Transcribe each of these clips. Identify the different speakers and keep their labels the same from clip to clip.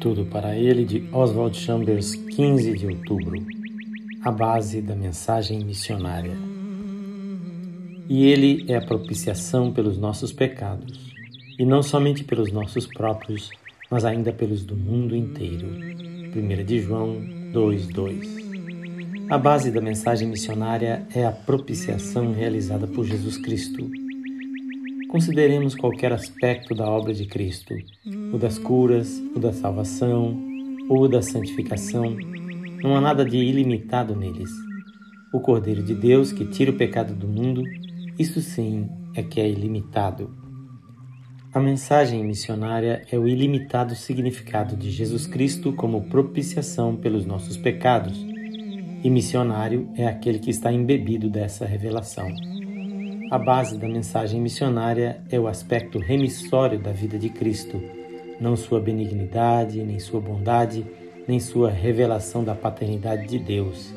Speaker 1: Tudo para ele de Oswald Chambers, 15 de outubro. A base da mensagem missionária. E ele é a propiciação pelos nossos pecados, e não somente pelos nossos próprios, mas ainda pelos do mundo inteiro. 1 de João 2:2. A base da mensagem missionária é a propiciação realizada por Jesus Cristo. Consideremos qualquer aspecto da obra de Cristo, o das curas, o da salvação ou o da santificação. Não há nada de ilimitado neles. O Cordeiro de Deus que tira o pecado do mundo, isso sim é que é ilimitado. A mensagem missionária é o ilimitado significado de Jesus Cristo como propiciação pelos nossos pecados e missionário é aquele que está embebido dessa revelação. A base da mensagem missionária é o aspecto remissório da vida de Cristo, não sua benignidade, nem sua bondade, nem sua revelação da paternidade de Deus.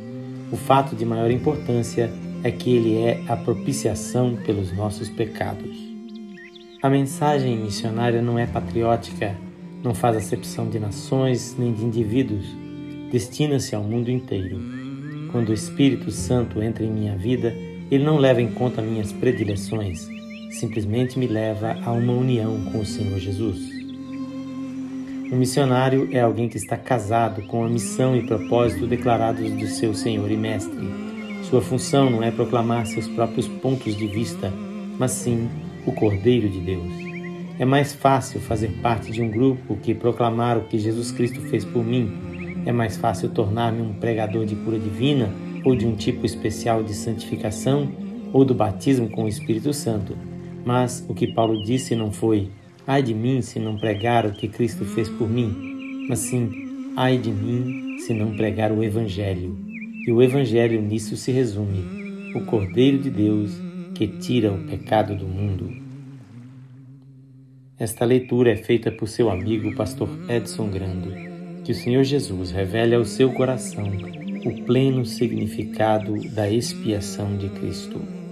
Speaker 1: O fato de maior importância é que ele é a propiciação pelos nossos pecados. A mensagem missionária não é patriótica, não faz acepção de nações nem de indivíduos, destina-se ao mundo inteiro. Quando o Espírito Santo entra em minha vida, ele não leva em conta minhas predileções, simplesmente me leva a uma união com o Senhor Jesus. Um missionário é alguém que está casado com a missão e propósito declarados do seu Senhor e Mestre. Sua função não é proclamar seus próprios pontos de vista, mas sim o Cordeiro de Deus. É mais fácil fazer parte de um grupo que proclamar o que Jesus Cristo fez por mim é mais fácil tornar-me um pregador de cura divina ou de um tipo especial de santificação ou do batismo com o Espírito Santo. Mas o que Paulo disse não foi: ai de mim se não pregar o que Cristo fez por mim, mas sim: ai de mim se não pregar o Evangelho. E o Evangelho nisso se resume: o Cordeiro de Deus que tira o pecado do mundo. Esta leitura é feita por seu amigo, pastor Edson Grando. Que o Senhor Jesus revele ao seu coração o pleno significado da expiação de Cristo.